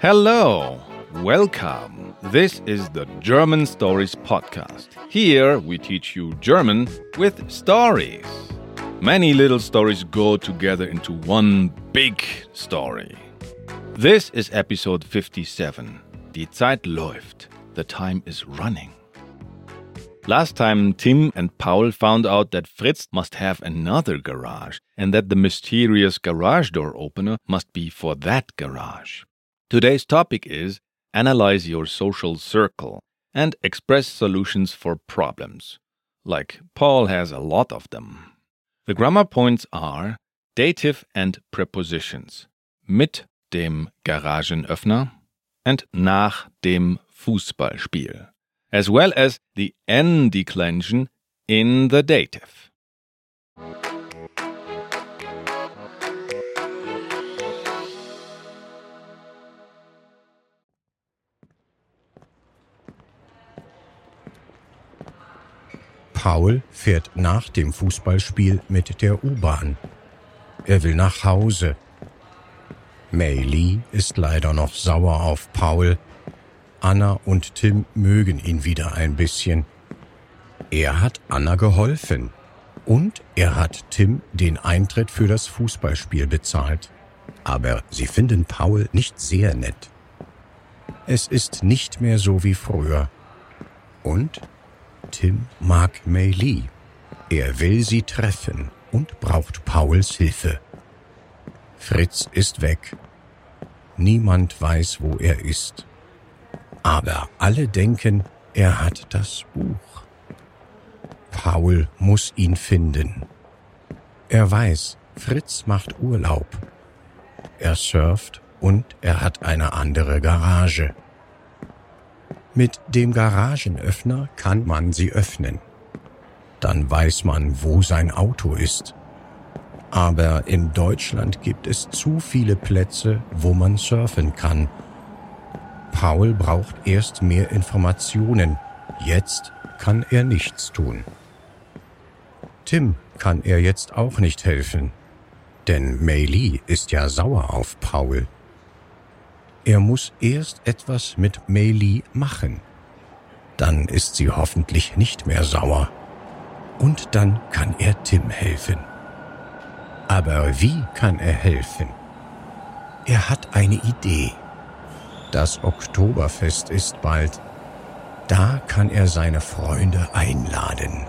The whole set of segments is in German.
Hello, welcome. This is the German Stories Podcast. Here we teach you German with stories. Many little stories go together into one big story. This is episode 57. Die Zeit läuft. The time is running. Last time, Tim and Paul found out that Fritz must have another garage and that the mysterious garage door opener must be for that garage. Today's topic is Analyze your social circle and express solutions for problems. Like Paul has a lot of them. The grammar points are dative and prepositions. Mit dem Garagenöffner and nach dem Fußballspiel, as well as the N declension in the dative. Paul fährt nach dem Fußballspiel mit der U-Bahn. Er will nach Hause. Mei Lee ist leider noch sauer auf Paul. Anna und Tim mögen ihn wieder ein bisschen. Er hat Anna geholfen. Und er hat Tim den Eintritt für das Fußballspiel bezahlt. Aber sie finden Paul nicht sehr nett. Es ist nicht mehr so wie früher. Und Tim mag Mei Lee. Er will sie treffen und braucht Pauls Hilfe. Fritz ist weg. Niemand weiß, wo er ist. Aber alle denken, er hat das Buch. Paul muss ihn finden. Er weiß, Fritz macht Urlaub. Er surft und er hat eine andere Garage. Mit dem Garagenöffner kann man sie öffnen. Dann weiß man, wo sein Auto ist. Aber in Deutschland gibt es zu viele Plätze, wo man surfen kann. Paul braucht erst mehr Informationen. Jetzt kann er nichts tun. Tim kann er jetzt auch nicht helfen, denn Mei Lee ist ja sauer auf Paul. Er muss erst etwas mit Meili machen. Dann ist sie hoffentlich nicht mehr sauer. Und dann kann er Tim helfen. Aber wie kann er helfen? Er hat eine Idee. Das Oktoberfest ist bald. Da kann er seine Freunde einladen.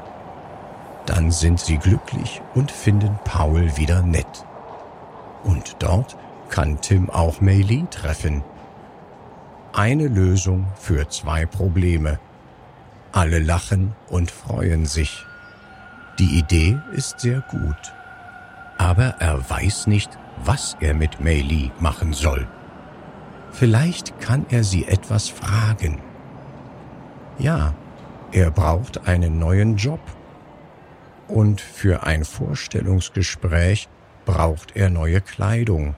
Dann sind sie glücklich und finden Paul wieder nett. Und dort kann Tim auch Mei Lee treffen. Eine Lösung für zwei Probleme. Alle lachen und freuen sich. Die Idee ist sehr gut. Aber er weiß nicht, was er mit Mei Lee machen soll. Vielleicht kann er sie etwas fragen. Ja, er braucht einen neuen Job. Und für ein Vorstellungsgespräch braucht er neue Kleidung.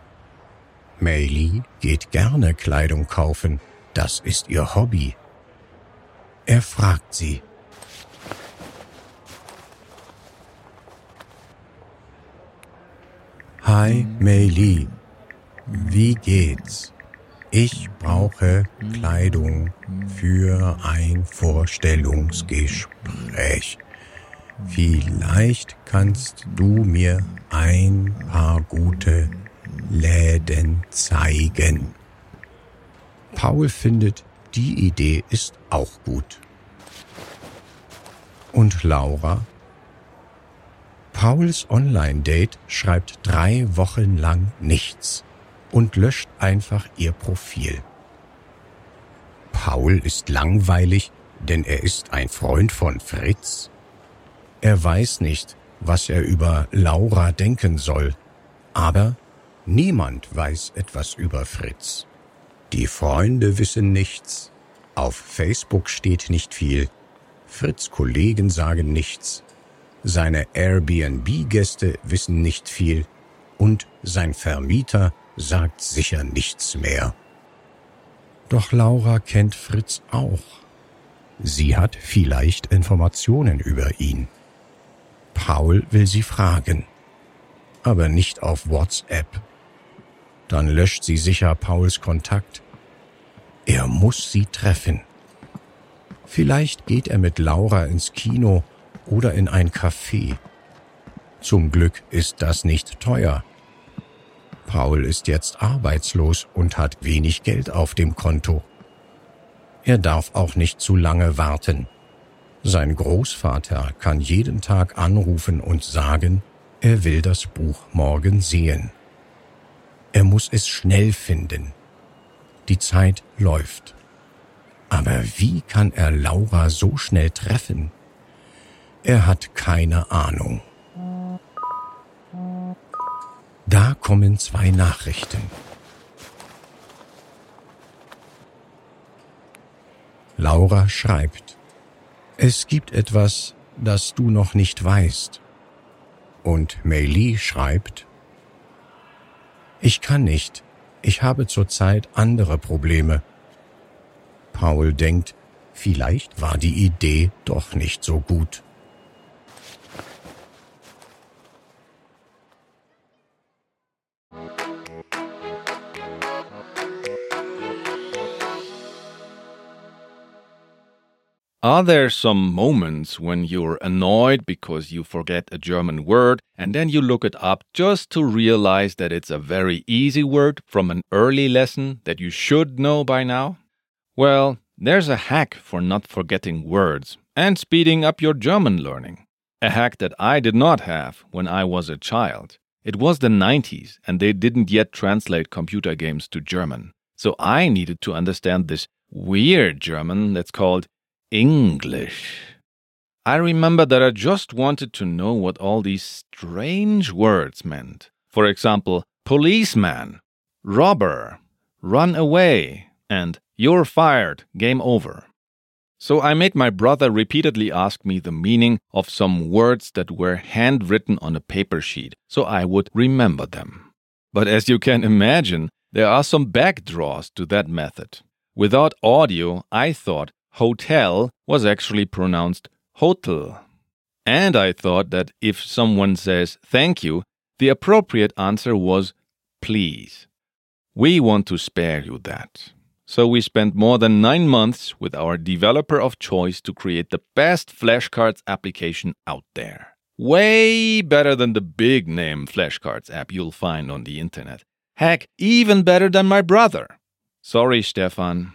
Meili geht gerne Kleidung kaufen, das ist ihr Hobby. Er fragt sie. Hi Meili, wie geht's? Ich brauche Kleidung für ein Vorstellungsgespräch. Vielleicht kannst du mir ein paar gute Läden zeigen. Paul findet, die Idee ist auch gut. Und Laura? Pauls Online-Date schreibt drei Wochen lang nichts und löscht einfach ihr Profil. Paul ist langweilig, denn er ist ein Freund von Fritz. Er weiß nicht, was er über Laura denken soll, aber Niemand weiß etwas über Fritz. Die Freunde wissen nichts. Auf Facebook steht nicht viel. Fritz Kollegen sagen nichts. Seine Airbnb-Gäste wissen nicht viel. Und sein Vermieter sagt sicher nichts mehr. Doch Laura kennt Fritz auch. Sie hat vielleicht Informationen über ihn. Paul will sie fragen, aber nicht auf WhatsApp Dann löscht sie sicher Pauls Kontakt. Er muss sie treffen. Vielleicht geht er mit Laura ins Kino oder in ein Café. Zum Glück ist das nicht teuer. Paul ist jetzt arbeitslos und hat wenig Geld auf dem Konto. Er darf auch nicht zu lange warten. Sein Großvater kann jeden Tag anrufen und sagen, er will das Buch morgen sehen. Er muss es schnell finden. Die Zeit läuft. Aber wie kann er Laura so schnell treffen? Er hat keine Ahnung. Da kommen zwei Nachrichten. Laura schreibt, es gibt etwas, das du noch nicht weißt. Und Meili schreibt, ich kann nicht, ich habe zurzeit andere Probleme. Paul denkt, vielleicht war die Idee doch nicht so gut. Are there some moments when you're annoyed because you forget a German word and then you look it up just to realize that it's a very easy word from an early lesson that you should know by now? Well, there's a hack for not forgetting words and speeding up your German learning. A hack that I did not have when I was a child. It was the 90s and they didn't yet translate computer games to German. So I needed to understand this weird German that's called English. I remember that I just wanted to know what all these strange words meant. For example, policeman, robber, run away, and you're fired, game over. So I made my brother repeatedly ask me the meaning of some words that were handwritten on a paper sheet so I would remember them. But as you can imagine, there are some backdraws to that method. Without audio, I thought hotel was actually pronounced hotel. And I thought that if someone says thank you, the appropriate answer was please. We want to spare you that. So we spent more than nine months with our developer of choice to create the best flashcards application out there. Way better than the big name flashcards app you'll find on the internet. Heck, even better than my brother. Sorry, Stefan,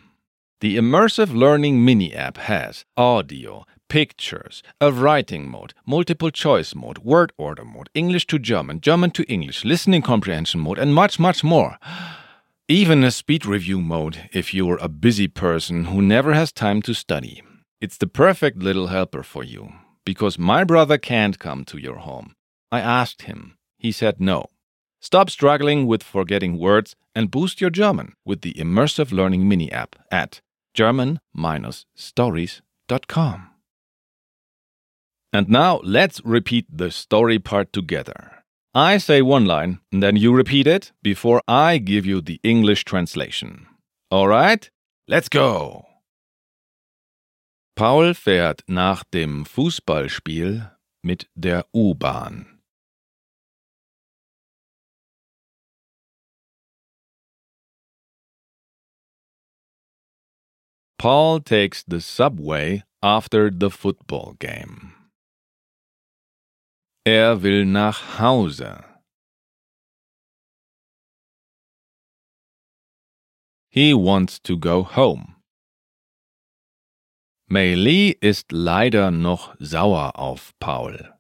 the Immersive Learning Mini app has audio, pictures, a writing mode, multiple choice mode, word order mode, English to German, German to English, listening comprehension mode, and much, much more. Even a speed review mode if you're a busy person who never has time to study. It's the perfect little helper for you, because my brother can't come to your home. I asked him. He said no. Stop struggling with forgetting words and boost your German with the Immersive Learning Mini app at german-stories.com. And now let's repeat the story part together. I say one line, and then you repeat it before I give you the English translation. All right? Let's go! Paul fährt nach dem Fußballspiel mit der U-Bahn. Paul takes the subway after the football game. Er will nach Hause. He wants to go home. Mei Li ist leider noch sauer auf Paul.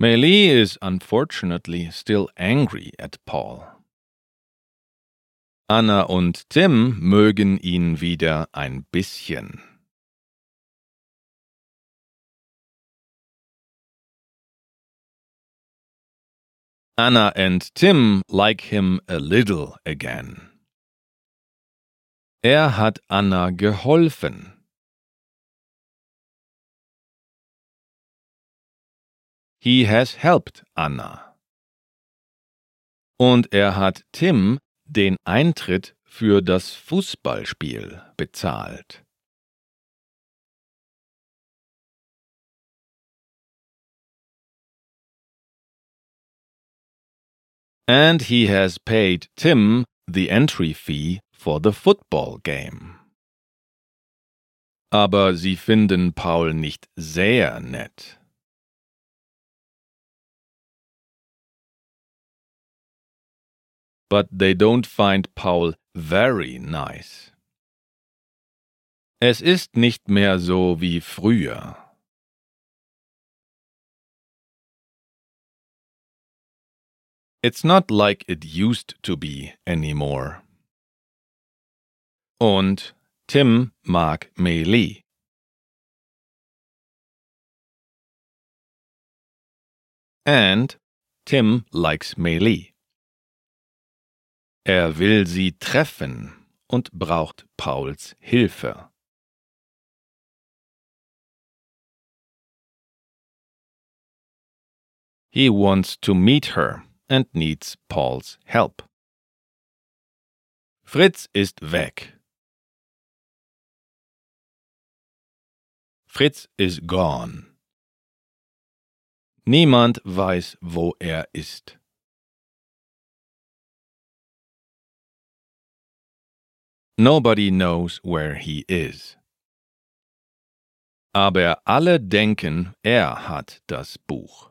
Mei Li is unfortunately still angry at Paul. Anna und Tim mögen ihn wieder ein bisschen. Anna and Tim like him a little again. Er hat Anna geholfen. He has helped Anna. Und er hat Tim den Eintritt für das Fußballspiel bezahlt. And he has paid Tim the entry fee for the football game. Aber sie finden Paul nicht sehr nett. But they don't find Paul very nice. Es ist nicht mehr so wie früher. It's not like it used to be anymore. Und Tim mag Li. And Tim likes Li. Er will sie treffen und braucht Pauls Hilfe. He wants to meet her and needs Paul's help. Fritz ist weg. Fritz is gone. Niemand weiß, wo er ist. Nobody knows where he is. Aber alle denken, er hat das Buch.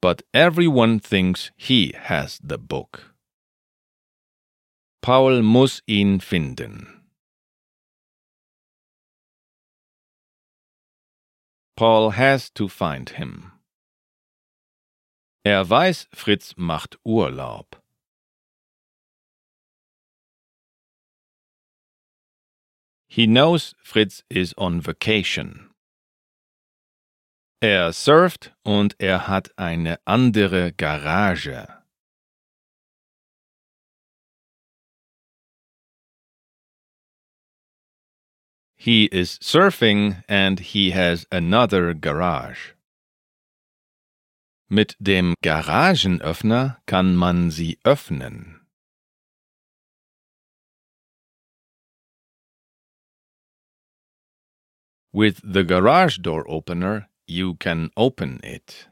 But everyone thinks he has the book. Paul muss ihn finden. Paul has to find him. Er weiß, Fritz macht Urlaub. He knows Fritz is on vacation. Er surft und er hat eine andere Garage. He is surfing and he has another garage. Mit dem Garagenöffner kann man sie öffnen. With the garage door opener You can open it.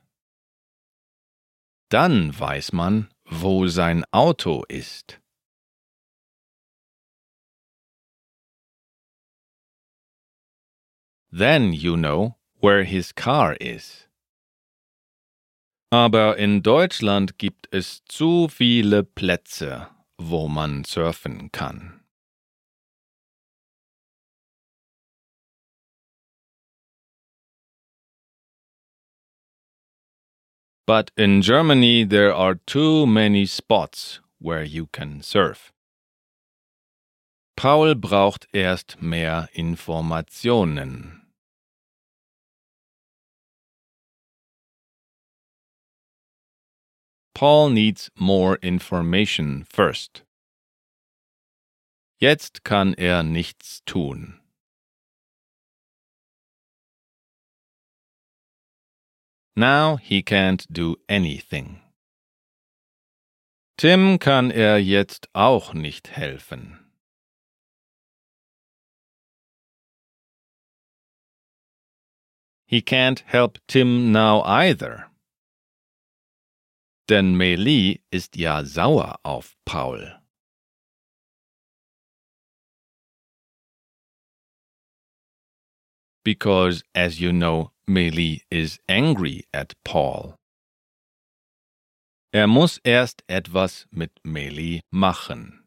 Dann weiß man, wo sein Auto ist. Then you know where his car is. Aber in Deutschland gibt es zu viele Plätze, wo man surfen kann. But in Germany, there are too many spots where you can surf. Paul braucht erst mehr Informationen. Paul needs more information first. Jetzt kann er nichts tun. Now he can't do anything. Tim kann er jetzt auch nicht helfen. He can't help Tim now either. Denn Mei Li ist ja sauer auf Paul. Because, as you know, Mei Li is angry at Paul. Er muss erst etwas mit Mei Li machen.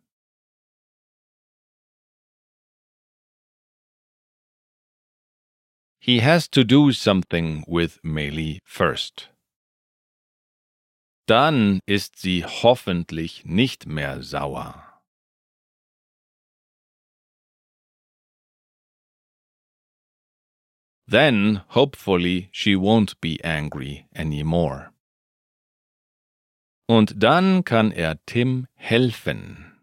He has to do something with Mei Li first. Dann ist sie hoffentlich nicht mehr sauer. Then, hopefully, she won't be angry anymore. Und dann kann er Tim helfen.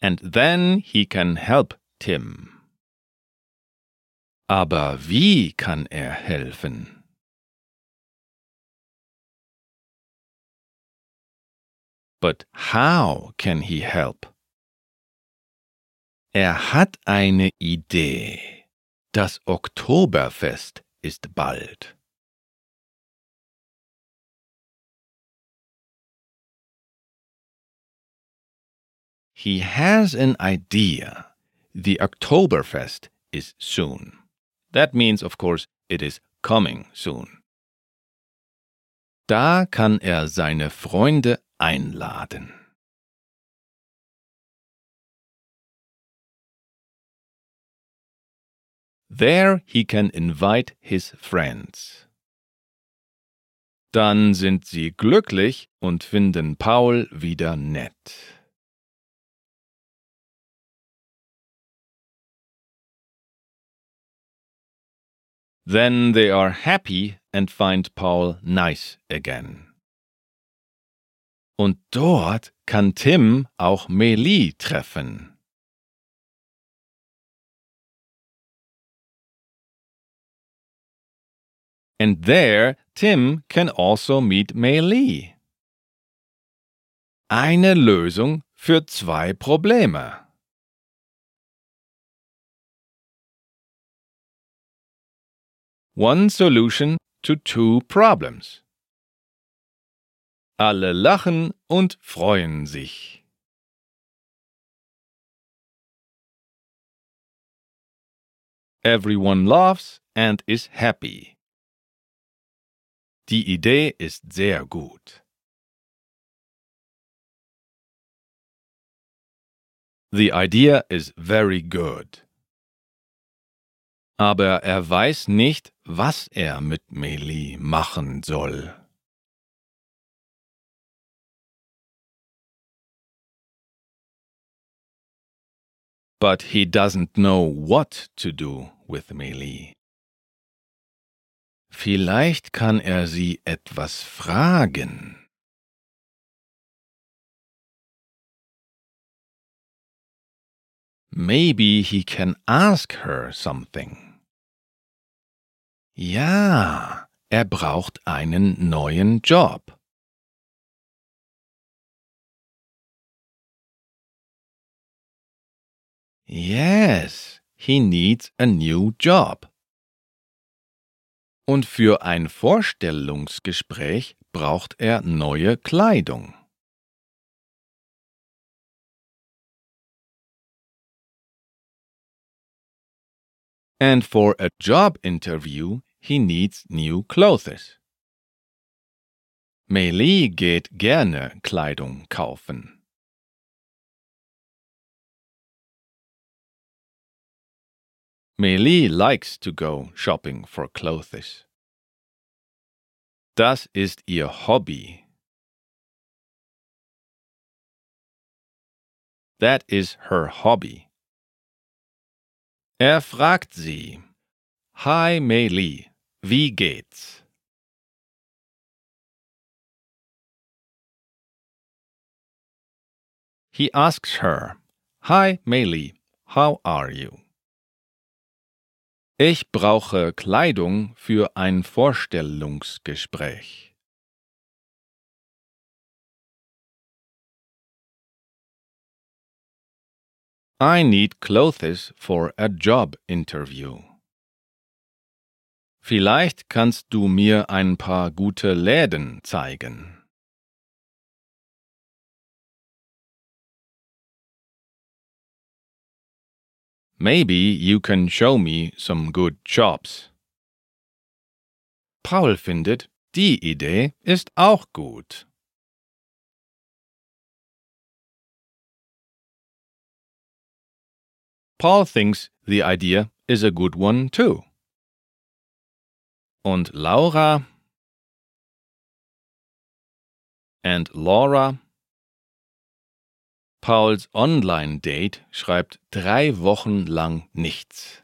And then he can help Tim. Aber wie kann er helfen? But how can he help? Er hat eine Idee. Das Oktoberfest ist bald. He has an idea. The Oktoberfest is soon. That means, of course, it is coming soon. Da kann er seine Freunde einladen. There he can invite his friends. Dann sind sie glücklich und finden Paul wieder nett. Then they are happy and find Paul nice again. Und dort kann Tim auch Melie treffen. And there Tim can also meet Melie. Eine Lösung für zwei Probleme. One solution to two problems. Alle lachen und freuen sich. Everyone laughs and is happy. Die Idee ist sehr gut. The idea is very good. Aber er weiß nicht, was er mit Melie machen soll. But he doesn't know what to do with Melie. Vielleicht kann er sie etwas fragen. Maybe he can ask her something. Ja, er braucht einen neuen Job. Yes, he needs a new job. Und für ein Vorstellungsgespräch braucht er neue Kleidung. And for a job interview, he needs new clothes. Meili geht gerne Kleidung kaufen. Meili likes to go shopping for clothes. Das ist ihr Hobby. That is her hobby. Er fragt sie. Hi Meili, Wie geht's? He asks her, Hi Meili, how are you? Ich brauche Kleidung für ein Vorstellungsgespräch. I need clothes for a job interview. Vielleicht kannst du mir ein paar gute Läden zeigen. Maybe you can show me some good shops. Paul findet, die Idee ist auch gut. Paul thinks the idea is a good one too. Und Laura and Laura. Pauls Online-Date schreibt drei Wochen lang nichts.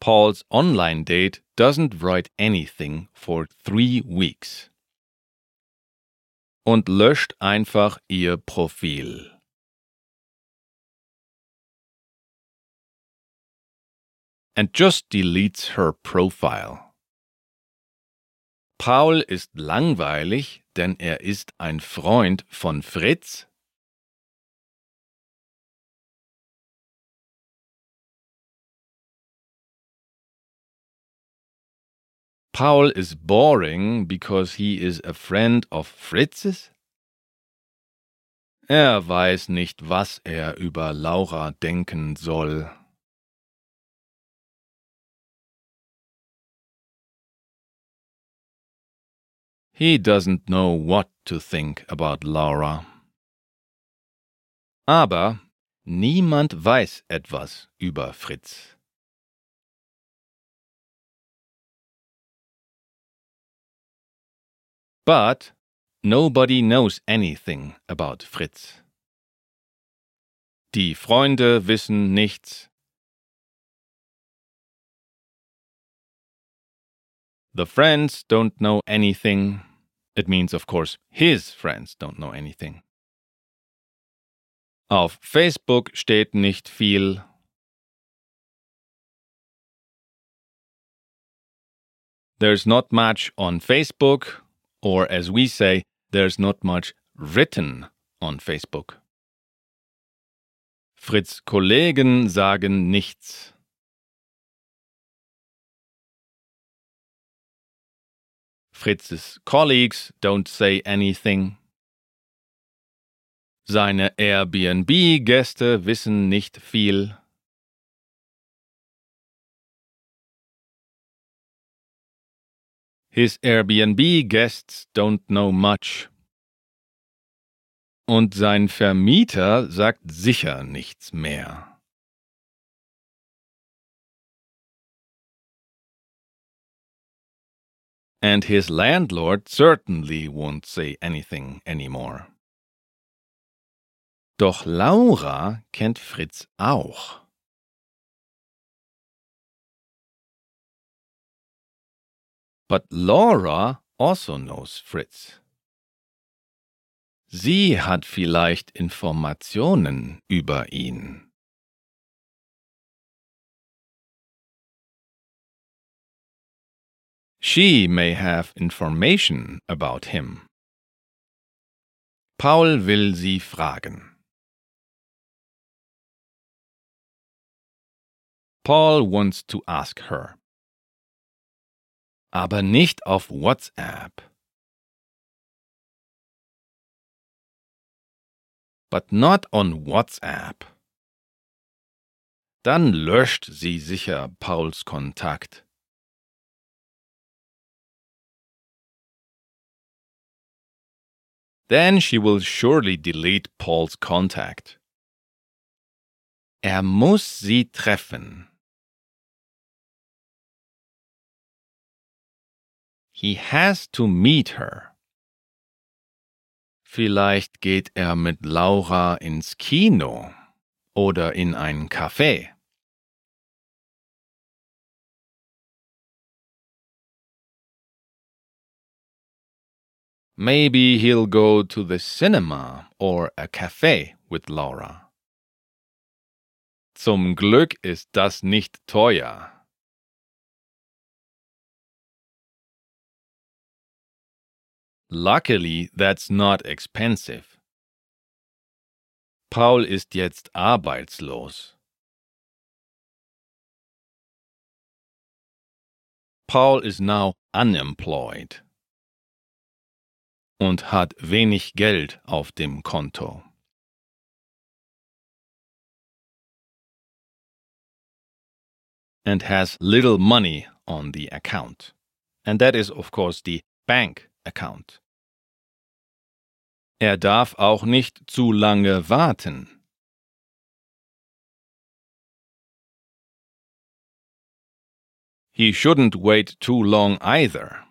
Paul's online date doesn't write anything for three weeks. Und löscht einfach ihr Profil. And just deletes her profile. Paul ist langweilig, denn er ist ein Freund von Fritz? Paul is boring because he is a friend of Fritz's? Er weiß nicht, was er über Laura denken soll. He doesn't know what to think about Laura. Aber niemand weiß etwas über Fritz. But nobody knows anything about Fritz. Die Freunde wissen nichts. The friends don't know anything. It means, of course, his friends don't know anything. Auf Facebook steht nicht viel. There's not much on Facebook, or as we say, there's not much written on Facebook. Fritz Kollegen sagen nichts. Fritz's colleagues don't say anything. Seine Airbnb-Gäste wissen nicht viel. His Airbnb guests don't know much. Und sein Vermieter sagt sicher nichts mehr. And his landlord certainly won't say anything anymore. Doch Laura kennt Fritz auch. But Laura also knows Fritz. Sie hat vielleicht Informationen über ihn. She may have information about him. Paul will sie fragen. Paul wants to ask her. Aber nicht auf WhatsApp. But not on WhatsApp. Dann löscht sie sicher Pauls Kontakt. Then she will surely delete Paul's contact. Er muss sie treffen. He has to meet her. Vielleicht geht er mit Laura ins Kino oder in ein Café. Maybe he'll go to the cinema or a cafe with Laura. Zum Glück ist das nicht teuer. Luckily, that's not expensive. Paul ist jetzt arbeitslos. Paul is now unemployed. Und hat wenig Geld auf dem Konto. And has little money on the account. And that is, of course, the bank account. Er darf auch nicht zu lange warten. He shouldn't wait too long either.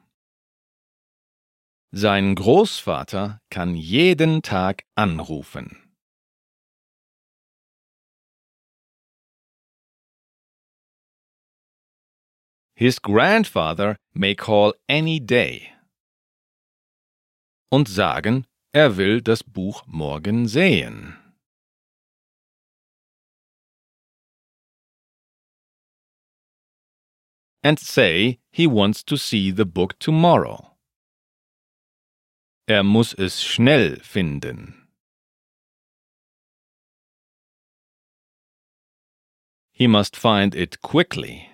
Sein Großvater kann jeden Tag anrufen. His grandfather may call any day. Und sagen, er will das Buch morgen sehen. And say he wants to see the book tomorrow. Er muss es schnell finden. He must find it quickly.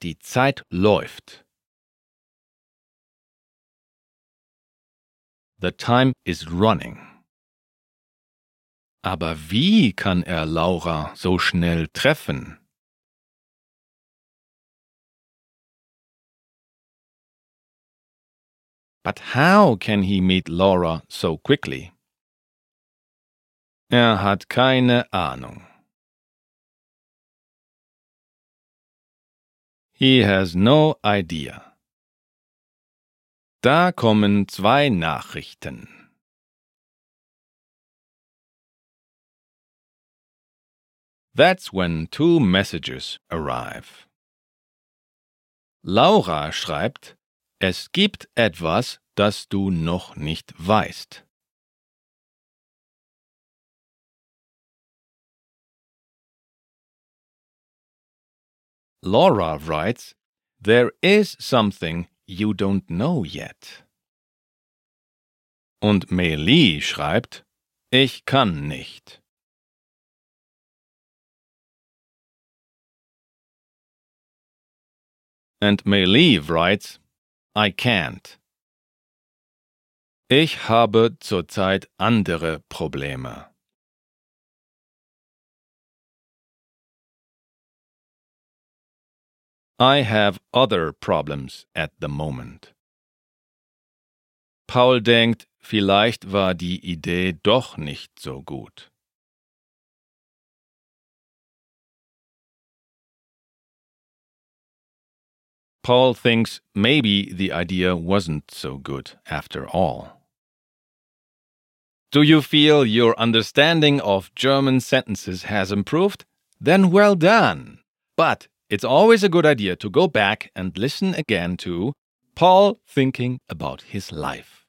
Die Zeit läuft. The time is running. Aber wie kann er Laura so schnell treffen? But how can he meet Laura so quickly? Er hat keine Ahnung. He has no idea. Da kommen zwei Nachrichten. That's when two messages arrive. Laura schreibt, es gibt etwas, das du noch nicht weißt. Laura writes, There is something you don't know yet. Und Meli schreibt, ich kann nicht. And Meli writes, I can't. Ich habe zurzeit andere Probleme. I have other problems at the moment. Paul denkt, vielleicht war die Idee doch nicht so gut. Paul thinks maybe the idea wasn't so good after all. Do you feel your understanding of German sentences has improved? Then well done. But it's always a good idea to go back and listen again to Paul thinking about his life.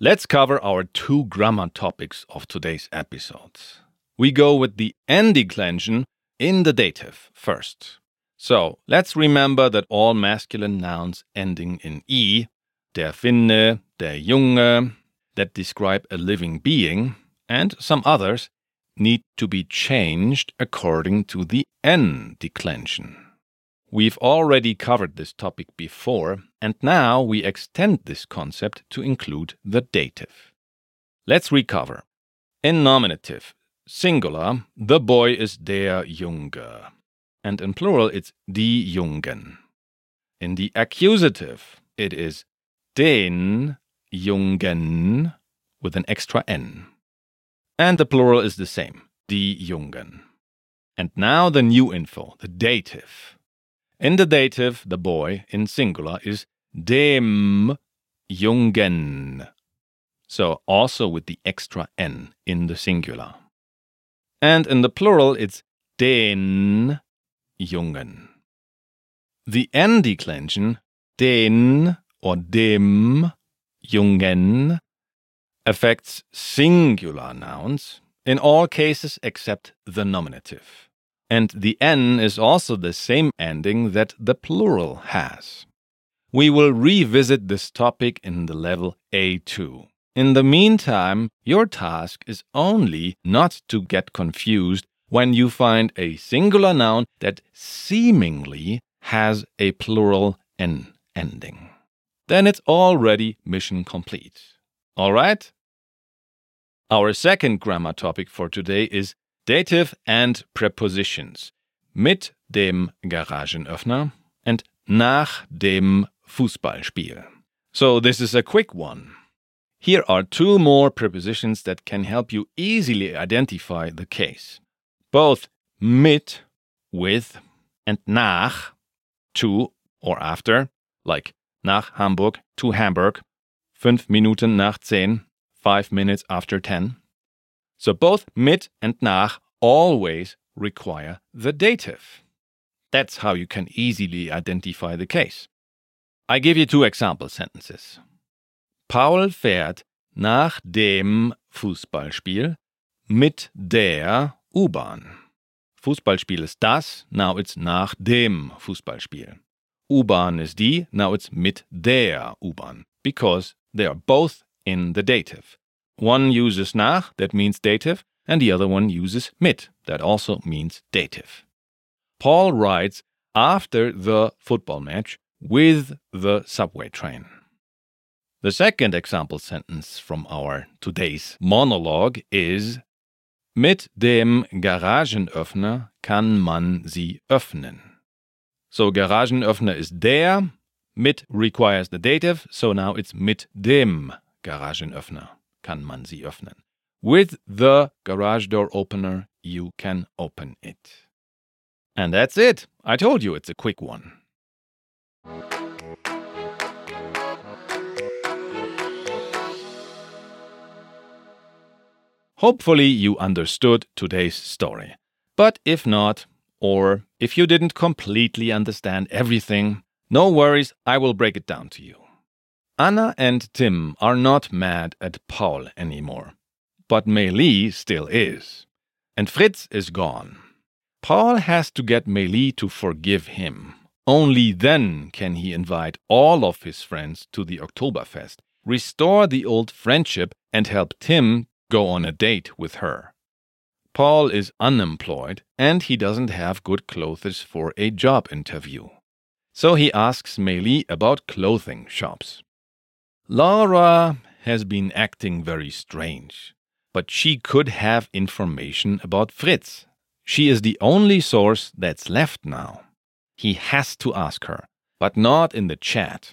Let's cover our two grammar topics of today's episodes. We go with the N declension in the dative first. So let's remember that all masculine nouns ending in E, der Finne, der Junge, that describe a living being, and some others, need to be changed according to the N declension. We've already covered this topic before, and now we extend this concept to include the dative. Let's recover. In nominative, singular, the boy is der Junge, and in plural, it's die Jungen. In the accusative, it is den Jungen with an extra N. And the plural is the same, die Jungen. And now the new info, the dative. In the dative, the boy in singular is dem Jungen. So also with the extra N in the singular. And in the plural, it's den Jungen. The N declension, den or dem Jungen affects singular nouns in all cases except the nominative. And the N is also the same ending that the plural has. We will revisit this topic in the level A2. In the meantime, your task is only not to get confused when you find a singular noun that seemingly has a plural N ending then it's already mission complete. All right? Our second grammar topic for today is dative and prepositions mit dem Garagenöffner and nach dem Fußballspiel. So this is a quick one. Here are two more prepositions that can help you easily identify the case. Both mit, with, and nach, to or after, like nach Hamburg to Hamburg, fünf Minuten nach zehn, five minutes after ten. So both mit and nach always require the dative. That's how you can easily identify the case. I give you two example sentences. Paul fährt nach dem Fußballspiel mit der U-Bahn. Fußballspiel ist das, now it's nach dem Fußballspiel. U-Bahn is die, now it's mit der U-Bahn, because they are both in the dative. One uses nach, that means dative, and the other one uses mit, that also means dative. Paul writes after the football match with the subway train. The second example sentence from our today's monologue is Mit dem Garagenöffner kann man sie öffnen. So Garagenöffner is der, mit requires the dative, so now it's mit dem Garagenöffner kann man sie öffnen. With the garage door opener, you can open it. And that's it. I told you it's a quick one. Hopefully, you understood today's story. But if not, or if you didn't completely understand everything, no worries, I will break it down to you. Anna and Tim are not mad at Paul anymore, but Meili still is. And Fritz is gone. Paul has to get Meili to forgive him. Only then can he invite all of his friends to the Oktoberfest, restore the old friendship, and help Tim go on a date with her. Paul is unemployed and he doesn't have good clothes for a job interview. So he asks Meili about clothing shops. Laura has been acting very strange, but she could have information about Fritz. She is the only source that's left now. He has to ask her, but not in the chat.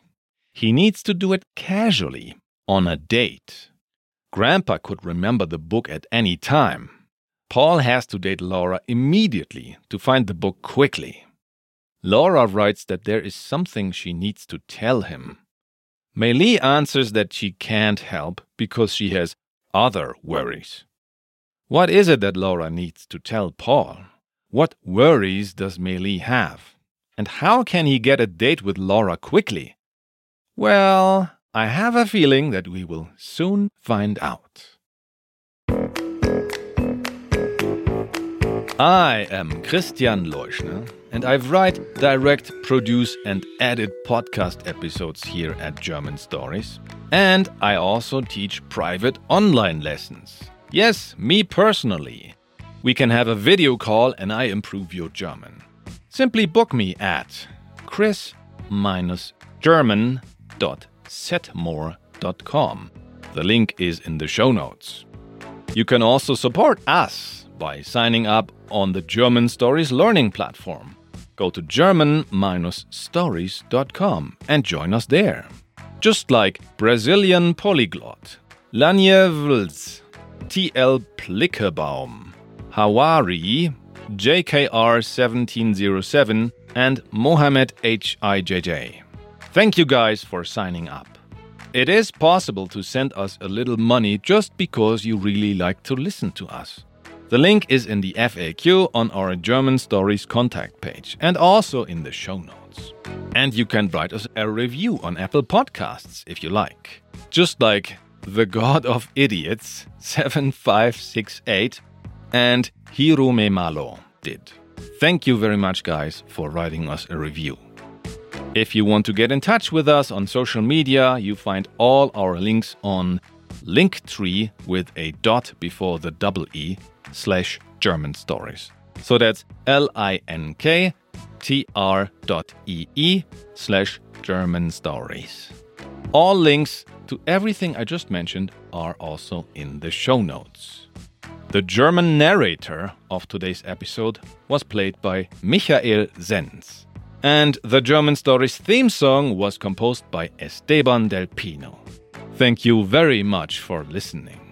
He needs to do it casually, on a date. Grandpa could remember the book at any time. Paul has to date Laura immediately to find the book quickly. Laura writes that there is something she needs to tell him. Meili answers that she can't help because she has other worries. What is it that Laura needs to tell Paul? What worries does Meili have? And how can he get a date with Laura quickly? Well, I have a feeling that we will soon find out. I am Christian Leuschner, and I write, direct, produce, and edit podcast episodes here at German Stories. And I also teach private online lessons. Yes, me personally. We can have a video call and I improve your German. Simply book me at chris-german.com setmore.com. The link is in the show notes. You can also support us by signing up on the German Stories Learning platform. Go to german-stories.com and join us there. Just like Brazilian Polyglot, Lanje Vls, TL Plickerbaum, Hawari, JKR1707, and Mohammed HIJJ. Thank you guys for signing up. It is possible to send us a little money just because you really like to listen to us. The link is in the FAQ on our German Stories contact page and also in the show notes. And you can write us a review on Apple Podcasts if you like. Just like the God of Idiots 7568 and Hirume Malo did. Thank you very much, guys, for writing us a review. If you want to get in touch with us on social media, you find all our links on Linktree with a dot before the double E slash German stories. So that's L I N K T R dot E E slash German stories. All links to everything I just mentioned are also in the show notes. The German narrator of today's episode was played by Michael Zenz. And the German Stories theme song was composed by Esteban Del Pino. Thank you very much for listening.